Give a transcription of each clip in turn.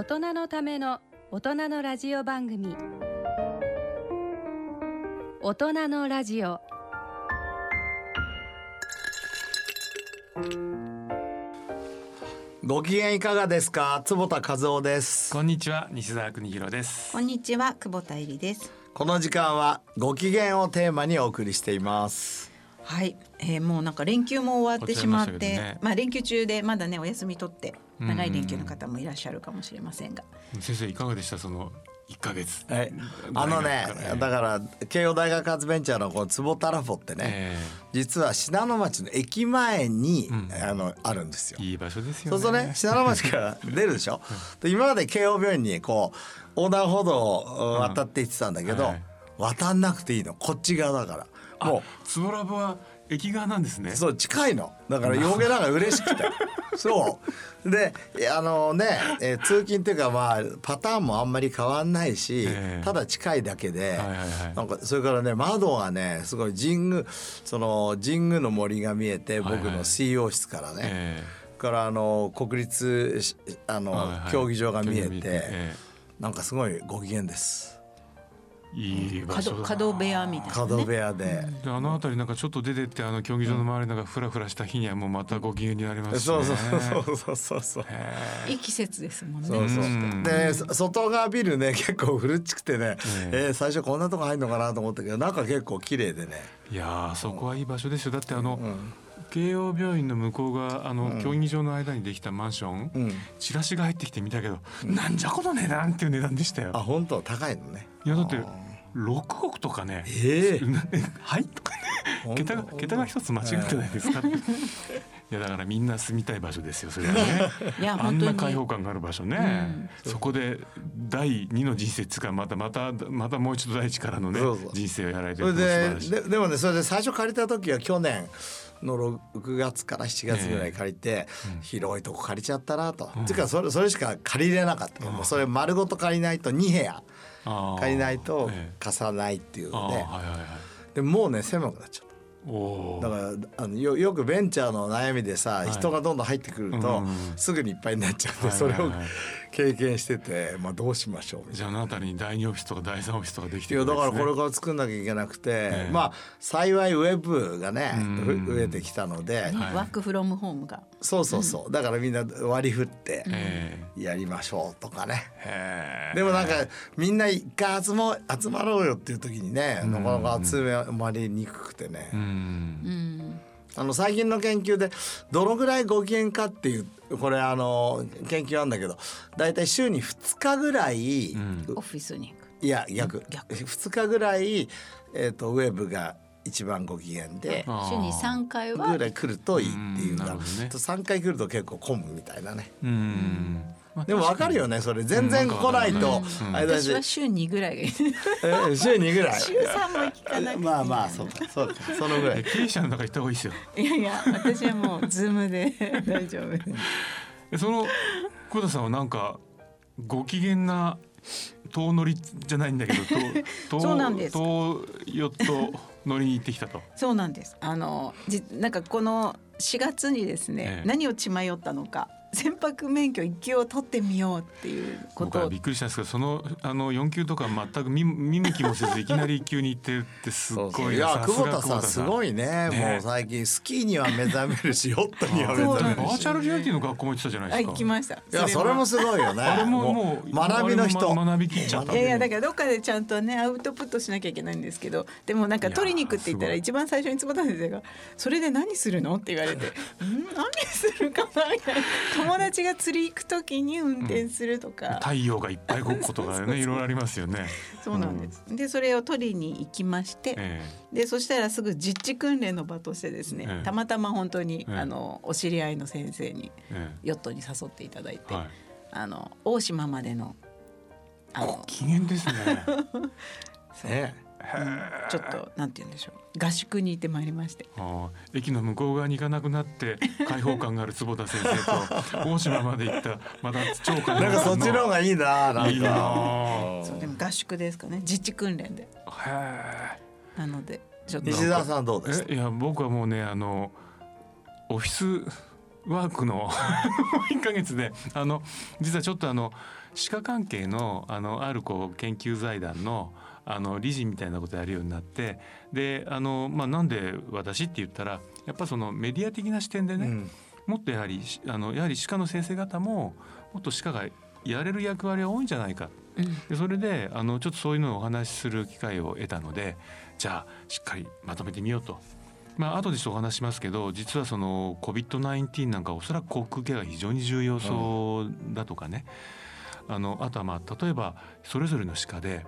大人のための大人のラジオ番組。大人のラジオ。ご機嫌いかがですか？坪田和夫です。こんにちは西澤邦弘です。こんにちは久保田恵里です。この時間はご機嫌をテーマにお送りしています。はい、えー、もうなんか連休も終わってしまってね。まあ連休中でまだねお休み取って長い連休の方もいらっしゃるかもしれませんが。先生いかがでした？その一ヶ月。はい、あのねだから慶応大学発ベンチャーのこの坪田ラフォってね、え実は信濃町の駅前に、うん。あのあるんですよ。え。いい場所ですよね。そうするとね 信濃町から出るでしょ？で今まで慶応病院にこう横断歩道を渡って行ってたんだけど、うん。はい。渡んなくていいの。こっち側だから。もう。つぼラボは駅側なんですね。そう近いの。だから余計なんか嬉しくて。そう。であのね、えー通勤っていうかまあパターンもあんまり変わんないし、ええ。ただ近いだけで、はいはいはい。なんかそれからね窓がねすごい神宮その神宮の森が見えて僕はいはい。の CEO 室からね、えからあの国立しあの、えはいはい。競技場が見えて、えなんかすごいご機嫌です。えいい場所角だ角部屋みたいな角ね部屋で。であの辺りなんかちょっと出てってあの競技場の周りなんかフラフラした日にはもうまたご機嫌になりますしね。そうそうそうそうそうそう。へいい季節ですもんねそうそううん。でそ外側ビルね結構古っちくてね、ええ。ー最初こんなとこ入るのかなと思ったけど中結構綺麗でね、えいやーそこはいい場所ですよ。だってあの、うん慶応病院の向こうがあの、競技場の間にできたマンション、うん、チラシが入ってきて見たけど、なんじゃこの値段っていう値段でしたよ。あ本当？高いのね。いやだって6億とかねええなはいとかね。桁が桁が一つ間違ってないですか、い。やだからみんな住みたい場所ですよそれはね。いやあ本当にんな開放感がある場所ね、そこで第二の人生つかまたまたまたもう一度第一からのね人生をやられてるでででもねそれで最初借りた時は去年の6月から7月ぐらい借りて、広いとこ借りちゃったなと、っていうかそれそれしか借りれなかった、もうそれ丸ごと借りないと2部屋借りないとええ。貸さないっていうので、でもうね狭くなっちゃった。だからあのよよくベンチャーの悩みでさ、い。人がどんどん入ってくると、すぐにいっぱいになっちゃって、はい。それを経験してて、まあ、どうしましょう。じゃああの辺りに第二オフィスとか第三オフィスとかできてるんですね。だからこれから作んなきゃいけなくて、ええ。まあ幸いウェブがね増えてきたので、はい。ワークフロムホームが。そうそうそう。だからみんな割り振ってえやりましょうとかね。えへえ。でもなんかみんな一回集ま集まろうよっていう時にねなかなか集まりにくくてね、うん。うんあの最近の研究でどのぐらいご機嫌かっていうこれあの研究なんだけど大体週に2日ぐらい、うん。オフィスに行く。いや逆。逆。2日ぐらい、えー、とウェブが一番ご機嫌で。週に3回は。ぐらい来るといいっていううんかね。と3回来ると結構混むみたいなね。うん。まあでも分かるよねそれ。全然来ないとうんあれだし。私は週2ぐらいがいい。え週2ぐらい。週3も行かなくてまあまあそうか。そうか。そのぐらい。経営者の中行った方がいいですよ。いやいや私はもうズームで。大丈夫。えその久田さんはなんかご機嫌な遠乗りじゃないんだけど遠 そうなんです。遠ヨット乗りに行ってきたと。そうなんです。あのじなんかこの4月にですね、ええ。何を血迷ったのか船舶免許一級を取ってみようっていうこと。を僕はびっくりしたんですけどそのあの4級とか全く見見向きもせずいきなり1級に行ってるってすっそうそうごいいや久保田さんすごいね。ね。もう最近スキーには目覚めるしヨットには目そう覚めるしバーチャルリアリティの学校も行ってたじゃないあですか。行きました。いやそれもすごいよね。あれももう学びの人。学びきっちゃったいやいやだからどっかでちゃんとねアウトプットしなきゃいけないんですけどでもなんか取りに行くって言ったら一番最初に坪田先生が「それで何するの?」って言われて「ん何するかな?」みたいな友達が釣り行く時に運転するとか、太陽がいっぱい動くことがね いろいろありますよね。そうなんです。でそれを取りに行きまして、えでそしたらすぐ実地訓練の場としてですね、ええ。たまたま本当に、ええ。あのお知り合いの先生にええ。ヨットに誘っていただいて、えはい。あの大島までのあごの機嫌ですね。ね ちょっとなんて言うんでしょう。合宿に行ってまいりまして。駅の向こう側に行かなくなって 開放感がある坪田先生と大島まで行ったまた超開放な。んかそっちの方がいいななんか。いいなあそうでも合宿ですかね。実地訓練で。へなのでちょっと。西澤さんどうでした？ええいや僕はもうねあのオフィスワークの 1ヶ月であの実はちょっとあの歯科関係のあのあるこう研究財団のあの理事みたいなことやるようになってであの、まあ、なんで私って言ったらやっぱそのメディア的な視点でね、うん。もっとやはりしあのやはり歯科の先生方ももっと歯科がやれる役割は多いんじゃないか。でそれであのちょっとそういうのをお話しする機会を得たのでじゃあしっかりまとめてみようと。まあ後でちょっとお話ししますけど実はその COVID-19 なんかおそらく口腔ケアが非常に重要そうだとかね、あのあとはまあ例えばそれぞれの歯科で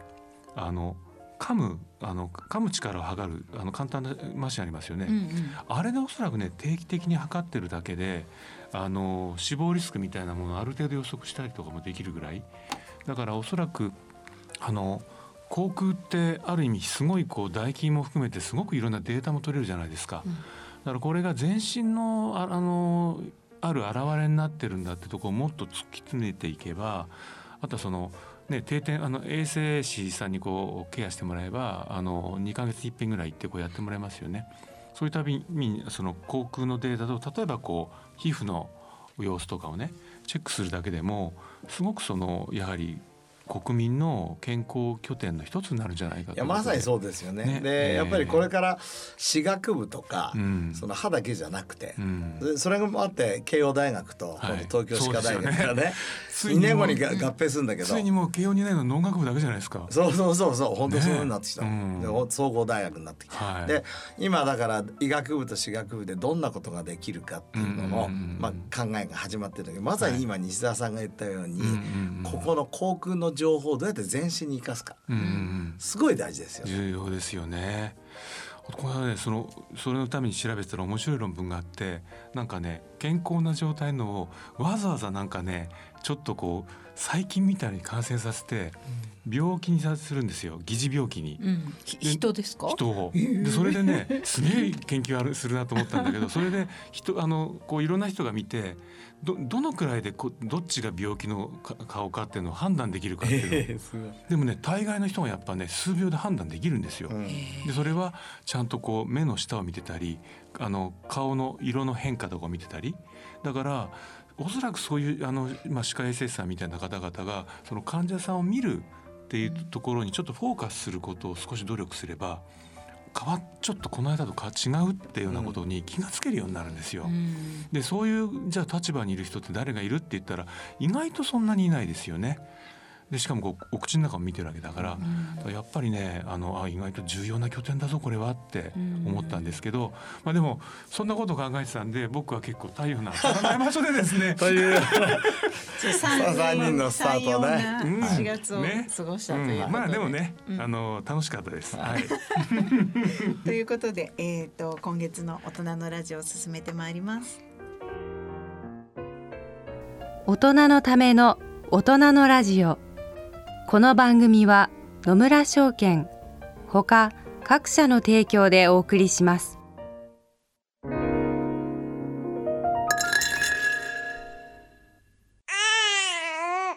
あの噛むあの噛む力を測るあの簡単なマシンありますよね。うんうんあれでおそらくね定期的に測ってるだけであの死亡リスクみたいなものをある程度予測したりとかもできるぐらいだからおそらくあの航空ってある意味すごいこう唾液も含めてすごくいろんなデータも取れるじゃないですか。うんだからこれが全身のああのある現れになってるんだってとこをもっと突き詰めていけばあとはそのね、定点あの衛生士さんにこうケアしてもらえばあの2ヶ月一遍ぐらい行ってこうやってもらえますよね。そういうたびにその口腔のデータと例えばこう皮膚の様子とかをねチェックするだけでもすごくそのやはり国民の健康拠点の一つになるんじゃないかといやまさにそうですよね。ね。で、えーやっぱりこれから歯学部とか、うん。その歯だけじゃなくて、うん。でそれもあって慶応大学と、はい。東京歯科大学がね2 ついに年後にが合併するんだけど。ついにもう慶応2年の農学部だけじゃないですか。そうそうそうそう本当そういうふうになってきた、ね。うん。総合大学になってきた、はい。で今だから医学部と歯学部でどんなことができるかっていうのの、まあ、考えが始まってるんだけどまさに今西澤さんが言ったように、うんうんうん。ここの航空の情報をどうやって全身に生かすか。うん。すごい大事ですよね。重要ですよね。これはねそのそれのために調べてたら面白い論文があってなんかね健康な状態のをわざわざなんかねちょっとこう細菌みたいに感染させて病気にさせるんですよ。疑似病気に。うん。人ですか？人を。でそれでねすげえ研究あるするなと思ったんだけどそれで人あのこういろんな人が見てどどのくらいでこどっちが病気のか顔かっていうのを判断できるかっていうの すごい。でもね大概の人がやっぱね数秒で判断できるんですよ。うん。でそれはちゃんとこう目の下を見てたりあの顔の色の変化とかを見てたり。だからおそらくそういうあの、まあ、歯科衛生士さんみたいな方々がその患者さんを見るっていうところにちょっとフォーカスすることを少し努力すれば変わっちょっとこの間とか違うっていうようなことに気がつけるようになるんですよ。うんでそういうじゃあ立場にいる人って誰がいるって言ったら意外とそんなにいないですよね。でしかもこうお口の中を見てるわけだから,、やっぱりねあのあ意外と重要な拠点だぞこれはって思ったんですけど、まあでもそんなこと考えてたんで僕は結構太陽の当たらない場所でですね。というじゃあ三三人のスタートね。三様な4月をね。過ごしたということで、うん。まあでもね、うん。あの楽しかったです。はい。ということで、えー、と今月の大人のラジオを進めてまいります。大人のための大人のラジオこの番組は野村証券ほか各社の提供でお送りします。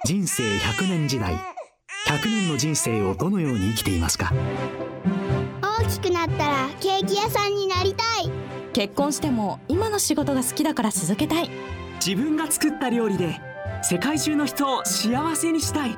人生100年時代100年の人生をどのように生きていますか？大きくなったらケーキ屋さんになりたい。結婚しても今の仕事が好きだから続けたい。自分が作った料理で世界中の人を幸せにしたい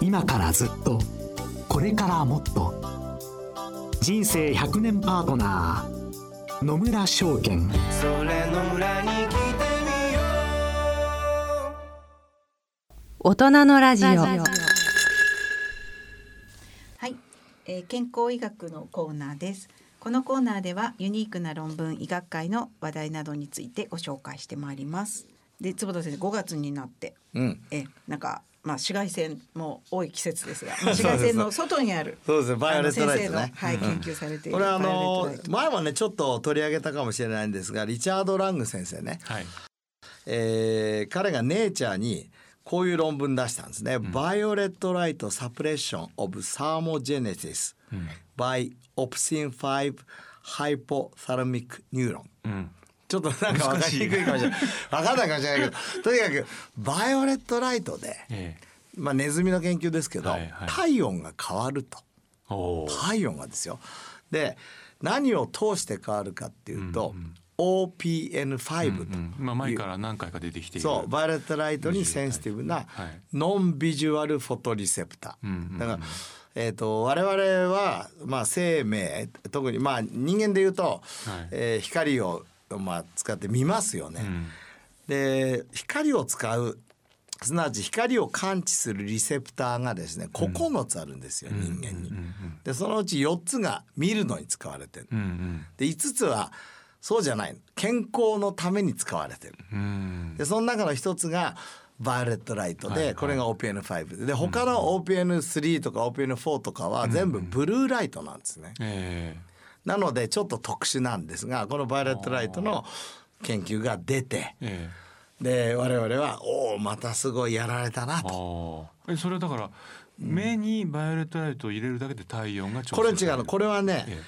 今からずっとこれからもっと。人生100年パートナー野村証券。大人のラジオ。はい、えー、健康医学のコーナーです。このコーナーではユニークな論文医学会の話題などについてご紹介してまいります。で坪田先生5月になって。うん。えなんかまあ紫外線も多い季節ですが、ま あ紫外線の外にあるそうですね。バイオレットライトね。はい、研究されているこれはあの前はねちょっと取り上げたかもしれないんですがリチャード・ラング先生ね。はい。えー彼がネイチャーにこういう論文出したんですね。 Violet light suppression of thermogenesis by opsin 5 hypothalamic neuron。うんちょっとなんか分かりにくいかもしれない。分かんないかもしれないけど、とにかくバイオレットライトで、ええ。まあネズミの研究ですけど、はいはい。体温が変わると。体温がですよ。で何を通して変わるかっていうと、OPN5 と、う。んまあ前から何回か出てきてそうバイオレットライトにセンシティブなはい。 non-visual photoreceptor うんうんうん。ーだから、えー、と我々は、まあ、生命特にまあ人間で言うと、はい。えー光を、まあ、使って見ますよね。うんで光を使うすなわち光を感知するリセプターがですね9つあるんですよ、人間に。でそのうち4つが見るのに使われてる。うんうんで5つはそうじゃない健康のために使われてる。うんでその中の一つがバイオレットライトで、はいはいこれが OPN5 で他の OPN3 とか OPN4 とかは全部ブルーライトなんですね。えなのでちょっと特殊なんですがこのバイオレットライトの研究が出てええ。で我々はおおまたすごいやられたなえと。えそれはだから目にバイオレットライトを入れるだけで体温が調これ整違うの。これはね、え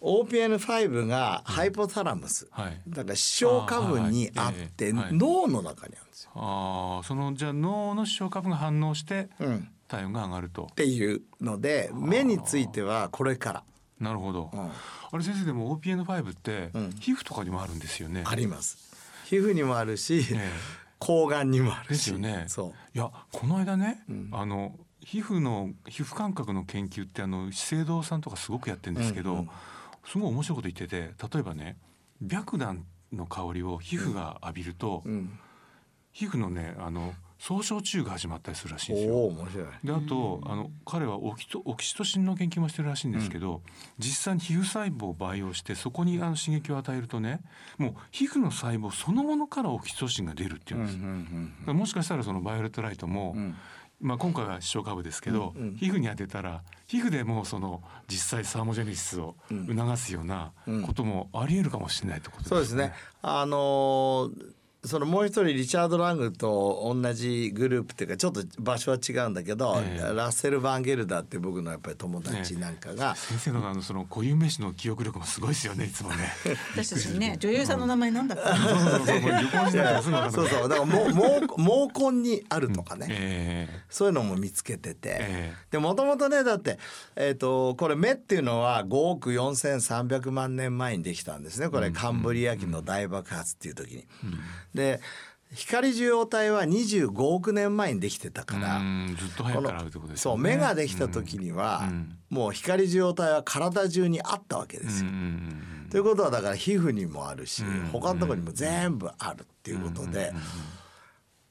OPN5 が hypothalamus、はい。だから視床下部にあって、脳の中にあるんですよ。ああそのじゃあ脳の視床下部が反応してうん、体温が上がると。っていうので目についてはこれから。なるほど、うん。あれ先生でも OPN5 ってうん。皮膚とかにもあるんですよね、あります。皮膚にもあるし、え抗がんにもあるし。ですよね。そう。いやこの間ね、ん。あの皮膚の皮膚感覚の研究ってあの資生堂さんとかすごくやってるんですけど、うんうん。すごい面白いこと言ってて例えばね白檀の香りを皮膚が浴びると、うん。皮膚のねあの総焼中が始まったりするらしいんですおよ。お面白い。であとあの彼はオキトオキシトシンの研究もしてるらしいんですけど、実際に皮膚細胞を培養してそこにあの刺激を与えるとねもう皮膚の細胞そのものからオキシトシンが出るっていうんです。もしかしたらそのバイオレットライトも、んまあ、今回は視床下部ですけど、うんうん皮膚に当てたら皮膚でもうその実際サーモジェネシスを促すようなこともありえるかもしれないってことですね。そうですね。あのーそのもう一人リチャード・ラングと同じグループっていうかちょっと場所は違うんだけど、ええラッセル・バンゲルダって僕のやっぱり友達なんかが、先生のあのその固有名詞の記憶力もすごいですよねいつもね。私たちね女優さんの名前なんだった そうそうだからもう毛毛根にあるとかね、えそういうのも見つけてて、えでもともとねだって、えー、とこれ目っていうのは5億4,300万年前にできたんですねこれカンブリア紀の大爆発っていう時に。で光受容体は25億年前にできてたえから。うんずっと早くからあるってことですよね。そう目ができた時には、うんもう光受容体は体中にあったわけですよ。ということはだから皮膚にもあるし、うん他のところにも全部あるっていうことで、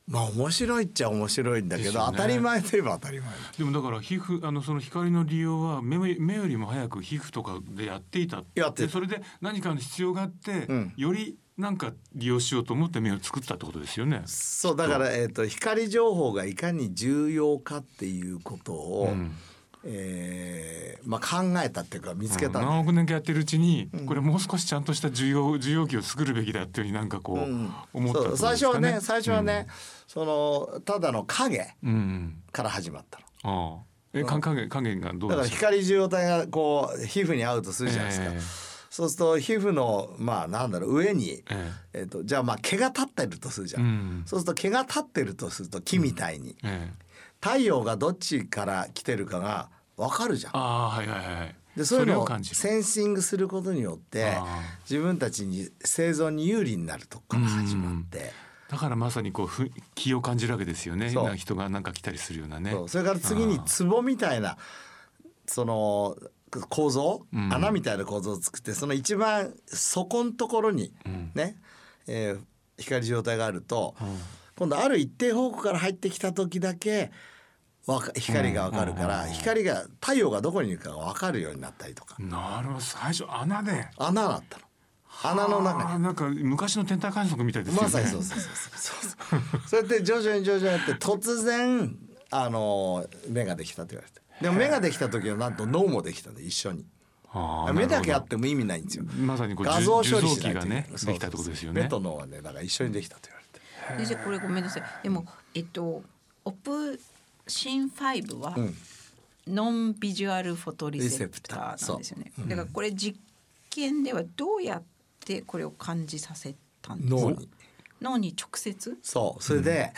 まあ面白いっちゃ面白いんだけど、ね。当たり前といえば当たり前。だでもだから皮膚あのその光の利用は目目よりも早く皮膚とかでやっていたやってそれで何かの必要があって、うん。よりなんか利用しようと思って目を作ったってことですよね。そうだから、えー、と光情報がいかに重要かっていうことを、うん。えーまあ、考えたっていうか見つけた。ん。だ何億年かやってるうちに、これもう少しちゃんとした需要需要機を作るべきだっていうふうになんかこう、うん。思ったね。最初はね最初はね、そのただの影うん、うん。から始まったの。ああ。えか影影がどうだから。光受容体がこう皮膚に合うとするじゃないですか。えそうすると皮膚のまあなんだろう上に、ええー、とじゃあまあ毛が立ってるとするじゃん。うんそうすると毛が立ってるとすると木みたいに、ええ太陽がどっちから来てるかが分かるじゃん。ああはいはいはい。でそういうのを。センシングすることによって自分たちに生存に有利になるとこから始まって、だからまさにこうふ気を感じるわけですよね。人がなんか来たりするようなね。それから次に壺みたいなその構造、うん。穴みたいな構造を作ってその一番底のところにうん。ね、えー光状態があると、うん。今度ある一定方向から入ってきた時だけわか光がわかるから、うん光が太陽がどこにいるかがわかるようになったりとか、なるほど。最初穴で。穴だったの。穴の中なんか昔の天体観測みたいですよね。まさにそうそうそうそうそう。そうやって徐々に徐々にやって突然あの目ができたと言われてでも目ができた時はなんと脳もできたんで一緒に。目だけあっても意味ないんですよ。まさにこう画像処理機がねできたってことですよね。目と脳はねだから一緒にできたと言われて。先生これごめんなさい。でもえっとオプシン5は、うん。ノンビジュアルフォトリセプター。なんですよね。だからこれ実験ではどうやってこれを感じさせたんですか？脳に。脳に直接？そう。それで、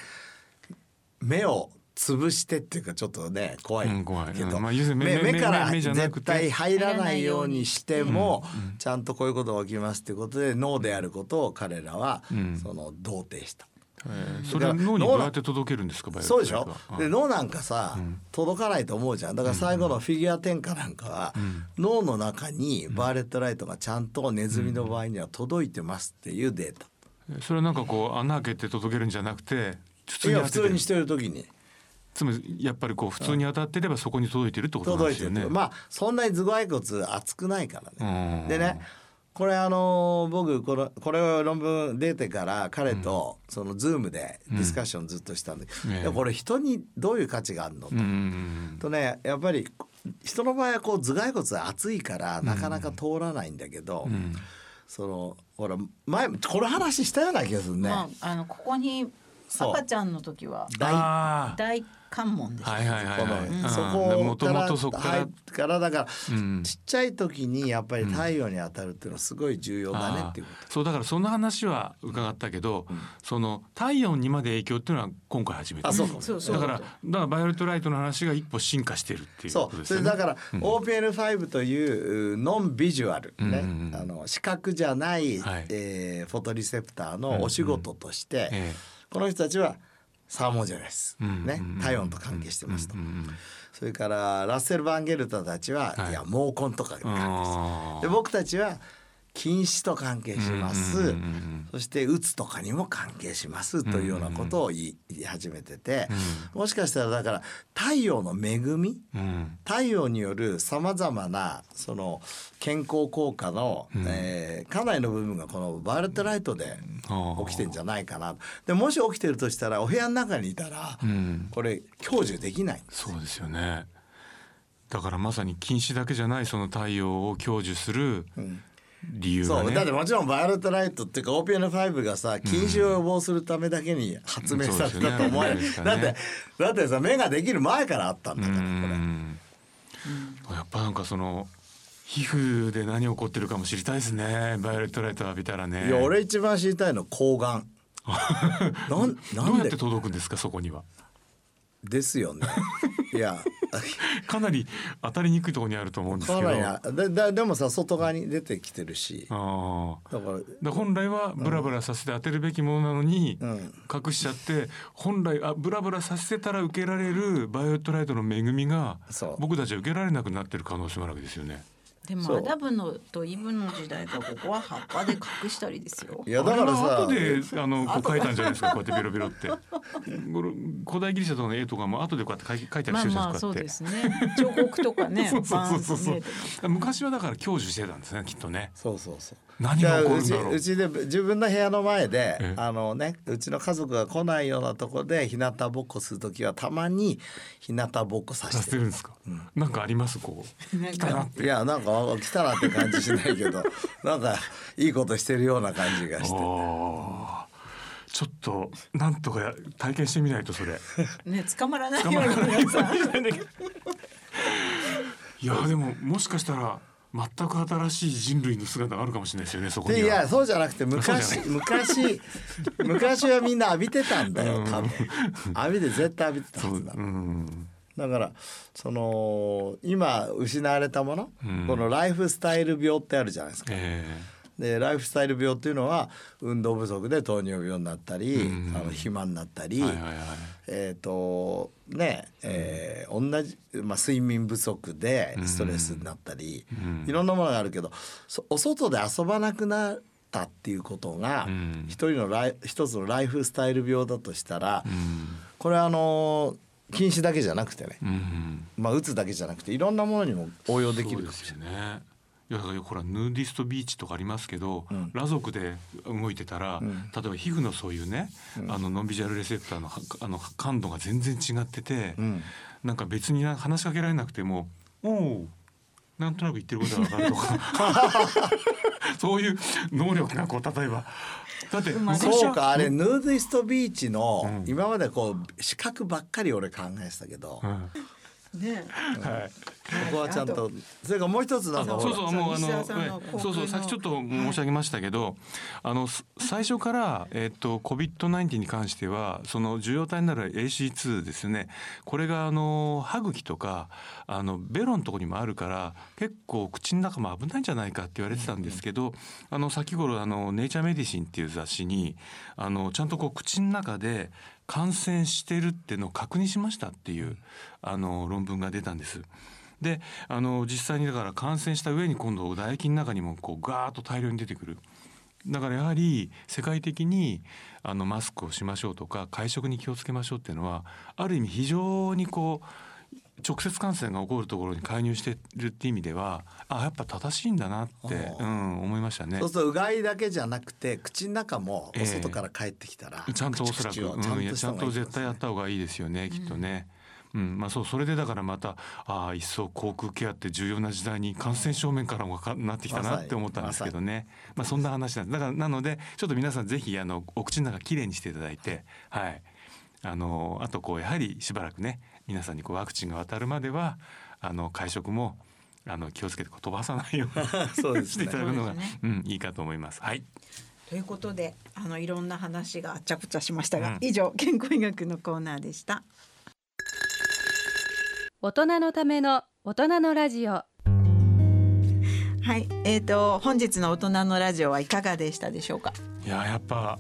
目を潰してっていうかちょっとね怖いけど、目から絶対入らないようにしても、うん。ちゃんとこういうことが起きますっていうことで脳であることを彼らは、うん。その同定した。えーそれは脳にどうやって届けるんですかそうでしょ？で脳なんかさ、うん。届かないと思うじゃん。だから最後のフィギュア転化なんかは、脳の中にバーレットライトがちゃんとネズミの場合には届いてますっていうデータ。うんそれはなんかこう穴開けて届けるんじゃなくて普いや当に普通にしてる時につまりやっぱりこう普通に当たってればそこに届いてるってことなんですよね。まあそんなに頭蓋骨厚くないからね。うん。でねこれあの僕このこれを論文出てから彼とそのズームでディスカッションずっとしたんで、うん。これ人にどういう価値があるのと。とねやっぱり人の場合はこう頭蓋骨厚いからなかなか通らないんだけど、うん。うんそのほら前この話したような気がするね。まああのここに赤ちゃんの時は大大泉門でした。はいはいはいはい。そもことからもとそこから。入っ。からだから、うん。ちっちゃい時にやっぱり太陽に当たるっていうのはすごい重要だねっていうこあーそうだからその話は伺ったけど、その体温にまで影響っていうのは今回初めて。と。あそうか、そうそう。だからだからバイオレットライトの話が一歩進化してるっていうこそうとですよね。それだから、うん。OPN5 といううノンビジュアルね、うんうんうん。あの視覚じゃない、はい。えーフォトリセプターのお仕事として、え。この人たちはサーモジェネス、ね。体温と関係してますと、それからラッセル・バンゲルタたちは、はい。い、や毛根とかに関係してで僕たちは禁止と関係します、うんうんうんうんそしてうつとかにも関係しますというようなことを言い始めてて、もしかしたらだから太陽の恵みうん。太陽によるさまざまなその健康効果の、うん。えーかなりの部分がこのバイオレットライトで起きてんじゃないかなでもし起きてるとしたらお部屋の中にいたら、うん。これ享受できないそうですよね。だからまさに近視だけじゃないその太陽を享受する理由がね。そう。だってもちろんバイオレットライトっていうか OPN5 がさ近視を予防するためだけに発明されたと思われる、そうですよ だってねだってさ目ができる前からあったんだろうからこれ。ん。やっぱなんかその皮膚で何起こってるかも知りたいですね。バイオレットライト浴びたらね。いや俺一番知りたいのは睾丸なんだよなでうんやって届くんですかそこには。ですよね いや。かなり当たりにくいところにあると思うんですけど。でででもさ外側に出てきてるし。ああだから。で本来はブラブラさせて当てるべきものなのにうん。隠しちゃって本来あブラブラさせてたら受けられるバイオレットライトの恵みが僕たちは受けられなくなってる可能性もあるわけですよね。でもそうアダムのとイブの時代がここは葉っぱで隠したりですよい。やだからさ後であのこう書いたんじゃないですかこうやってベロベロって。これ古代ギリシャとかの絵とかも後でこうやって書い書いたりまあしてるじゃまあそうないですかこうやってですね。彫刻とかね そうそうそうそう。昔はだから享受してたんですねきっとね。そうそうそう何が起こるんだろうあうちうちで自分の部屋の前でえあのねうちの家族が来ないようなとこで日向ぼっこする時はたまに日向ぼっこささせてるせてるんですか？なんかあります？こう。いやなんか来たなって感じしないけど なんかいいことしてるような感じがして。ちょっとなんとか体験してみないとそれ。ね捕まらないように皆さん。い。やでももしかしたら全く新しい人類の姿があるかもしれないですよねそこにいやそうじゃなくて昔昔昔はみんな浴びてたんだよ多分。浴びて絶対浴びてたそうはずだうんだからその今失われたもの、うん。このライフスタイル病ってあるじゃないですか。えでライフスタイル病っていうのは運動不足で糖尿病になったり、うん。あの肥満になったり、えはいはいはい。えっ、とねえー同じ、まあ、睡眠不足でストレスになったり、うん。いろんなものがあるけどそお外で遊ばなくなったっていうことが、うん。一人のライ一つのライフスタイル病だとしたら、うん。これはあの禁止だけじゃなくてね、うん。まあ、うつだけじゃなくていろんなものにも応用できるかもしれそうですよね。いやだからほらヌーディストビーチとかありますけど、うん。裸族で動いてたら、ん。例えば皮膚のそういうね、あの non-visual receptor のはあの感度が全然違ってて、ない。うん。なんか別に話しかけられなくても「おおなんとなく言ってることが分かる」とか。そういう能力がこう例えばだってそうかあれヌーディストビーチの、今までこう視覚ばっかり俺考えてたけど、ね、はい。ここはちゃんと。それからもう一つなんかそうそうもうあ西のそうそうさっきちょっと申し上げましたけど、あのす最初からえっと COVID-19 に関してはその受容体になる AC2 ですよね。これがあの歯茎とかあのベロのところにもあるから結構口の中も危ないんじゃないかって言われてたんですけど、あの先頃あのネイチャーメディシンっていう雑誌にあのちゃんとこう口の中で感染してるっていうのを確認しましたっていうあの論文が出たんです。であの実際にだから感染した上に今度唾液の中にもこうガーッと大量に出てくる。だからやはり世界的にあのマスクをしましょうとか会食に気をつけましょうっていうのはある意味非常にこう直接感染が起こるところに介入してるっていう意味ではあやっぱ正しいんだなって、うん、思いましたねそう。するとうがいだけじゃなくて口の中もお外から帰ってきたら、ちゃんとおそらく、うんちゃんと絶対やった方がいいですよね、きっとね。うん、まあそうそれでだからまたああ一層口腔ケアって重要な時代に感染症面からもかなってきたなって思ったんですけどね、まあそんな話なんですだからなのでちょっと皆さんぜひあのお口の中きれいにしていただいてはいあのあとこうやはりしばらくね皆さんにこうワクチンが渡るまではあの会食もあの気をつけてこう飛ばさないようにそうですねしていただくのが、そうねうんいいかと思います。はい。ということであのいろんな話があっちゃくちゃしましたが、うん以上健康医学のコーナーでした。大人のための大人のラジオはい、えー、と本日の大人のラジオはいかがでしたでしょうか？いややっぱ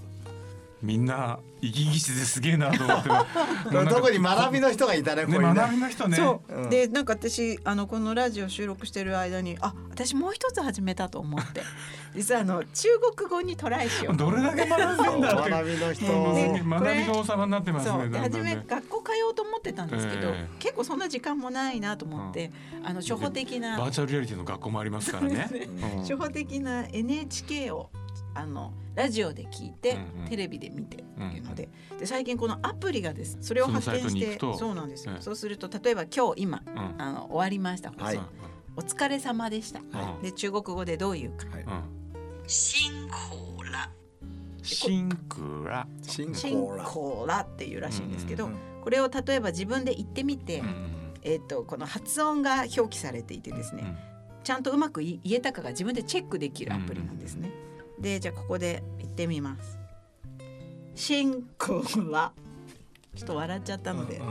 みんな生き生きしててすげえなと思って。特に学びの人がいたねこね。学びの人ね。そう、うん。でなんか私あのこのラジオ収録してる間にあ私もう一つ始めたと思って。実はあの中国語にトライしよう。とどれだけ学んでんだって。学びの人ね学びの王様になってますそうねだんだで初めんね学校通おうと思ってたんですけど、ええ。結構そんな時間もないなと思って、あの初歩的なバーチャルリアリティの学校もありますからね。うん。初歩的な NHK をあのラジオで聞いて、うんうん。テレビで見てっていうので,、で最近このアプリがです。それを発見してそうなんですよ、ええ。そうすると例えば今日今、うん。あの終わりました。放送、はいお疲れ様でした、はい。で中国語でどういうか。はい。うん。辛苦らシンクラ。シン辛コーラ。苦らっていうらしいんですけど、うんうんこれを例えば自分で言ってみて、うんうんえっ、とこの発音が表記されていてですね、うんちゃんとうまく言えたかが自分でチェックできるアプリなんですね。でじゃあここで言ってみます。辛苦らちょっと笑っちゃったので、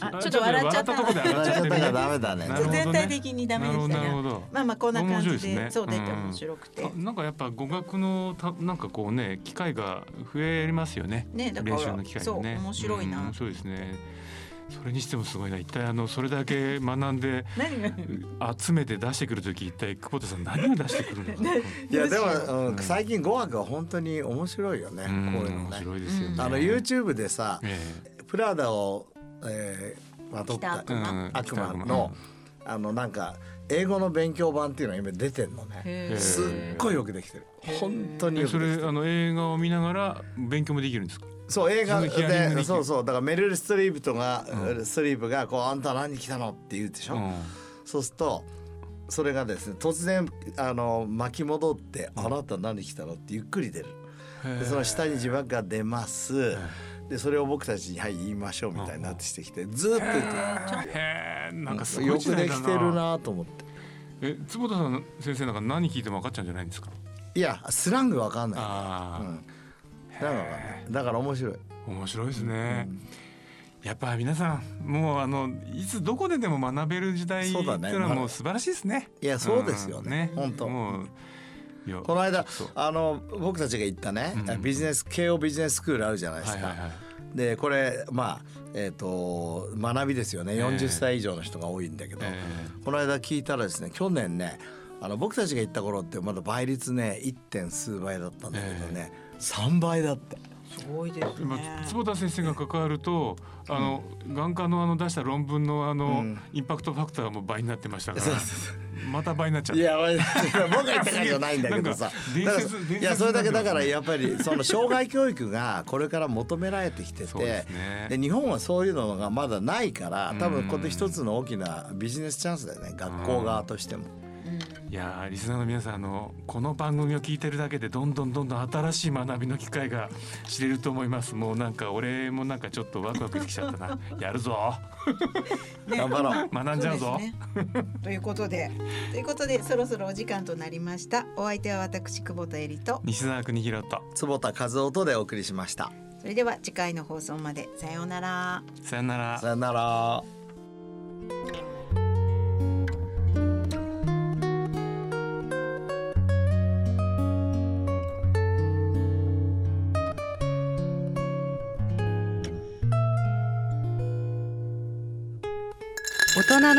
あちょっと笑っちゃった笑っちゃったからダメだね。全体的にダメでしたなるほどなるほがど。まあまあこんな感じでそう出てうん面白くて、あなんかやっぱ語学のたなんかこうね機会が増えますよね。ねだから練習の機会がね。そう面白いなうんそうですね。それにしてもすごいな。一体あのそれだけ学んで集めて出してくるとき一体久保田さん何を出してくるのか。な。いやでも、う。んうん最近語学は本当に面白いよね、うんこういうの面ね白いですよね。あの YouTube でさ、えプラダを、えー、まとった北悪魔？うん悪魔の、あのなんか英語の勉強版っていうのが今出てんのね。すっごいよくできてる。本当にえ。そよくできてる。れあの映画を見ながら勉強もできるんですか？そう映画でそうそうだからメルル・ストリープとが、うん。ストリープがこう「あんた何来たの?」って言うでしょ、うん。そうするとそれがですね突然あの巻き戻って「あなた何来たの?」ってゆっくり出る。でその下に字幕が出ます。でそれを僕たちに「はい言いましょう」みたいになってしてきてずーっと言ってへえなんかすごいよくできてるなと思って。え坪田さん先生なんか何聞いても分かっちゃうんじゃないんですか？いやスラングわかんない、うん、だからわかんない。だから面白い。面白いですね。やっぱ皆さんもうあのいつどこででも学べる時代っていうそうだねのはもう素晴らしいですね。いやそうですよん。ね。本当。もうこの間あの僕たちが行ったね、うんビジネス慶応ビジネススクールあるじゃないですか、はいはいはい。でこれまあえっ、と学びですよね。ええ。40歳以上の人が多いんだけど、え。この間聞いたらですね去年ねあの僕たちが行った頃ってまだ倍率ね 1. 点数倍だったんだけどね、3倍だって。すごいですまね。あ、坪田先生が関わるとあの眼科のあの出した論文のあの、うん。インパクトファクターも倍になってましたからまた倍になっちゃっいた。や僕が言ったじゃないんだけどさ。いやそれだけだからにやっぱりその障害教育がこれから求められてきててすね。で日本はそういうのがまだないから多分こうんれ一つの大きなビジネスチャンスだよね学校側としても。いやーリスナーの皆さんあのこの番組を聞いてるだけでどんどんどんどん新しい学びの機会が知れると思います。もうなんか俺もなんかちょっとワクワクしてきちゃったな。やるぞ。頑張ろう。学んじゃうぞ。ねということでということでそろそろお時間となりました。お相手は私久保田恵里と。西澤邦弘と。坪田和夫とでお送りしました。それでは次回の放送まで。さようなら。さよなら。さよなら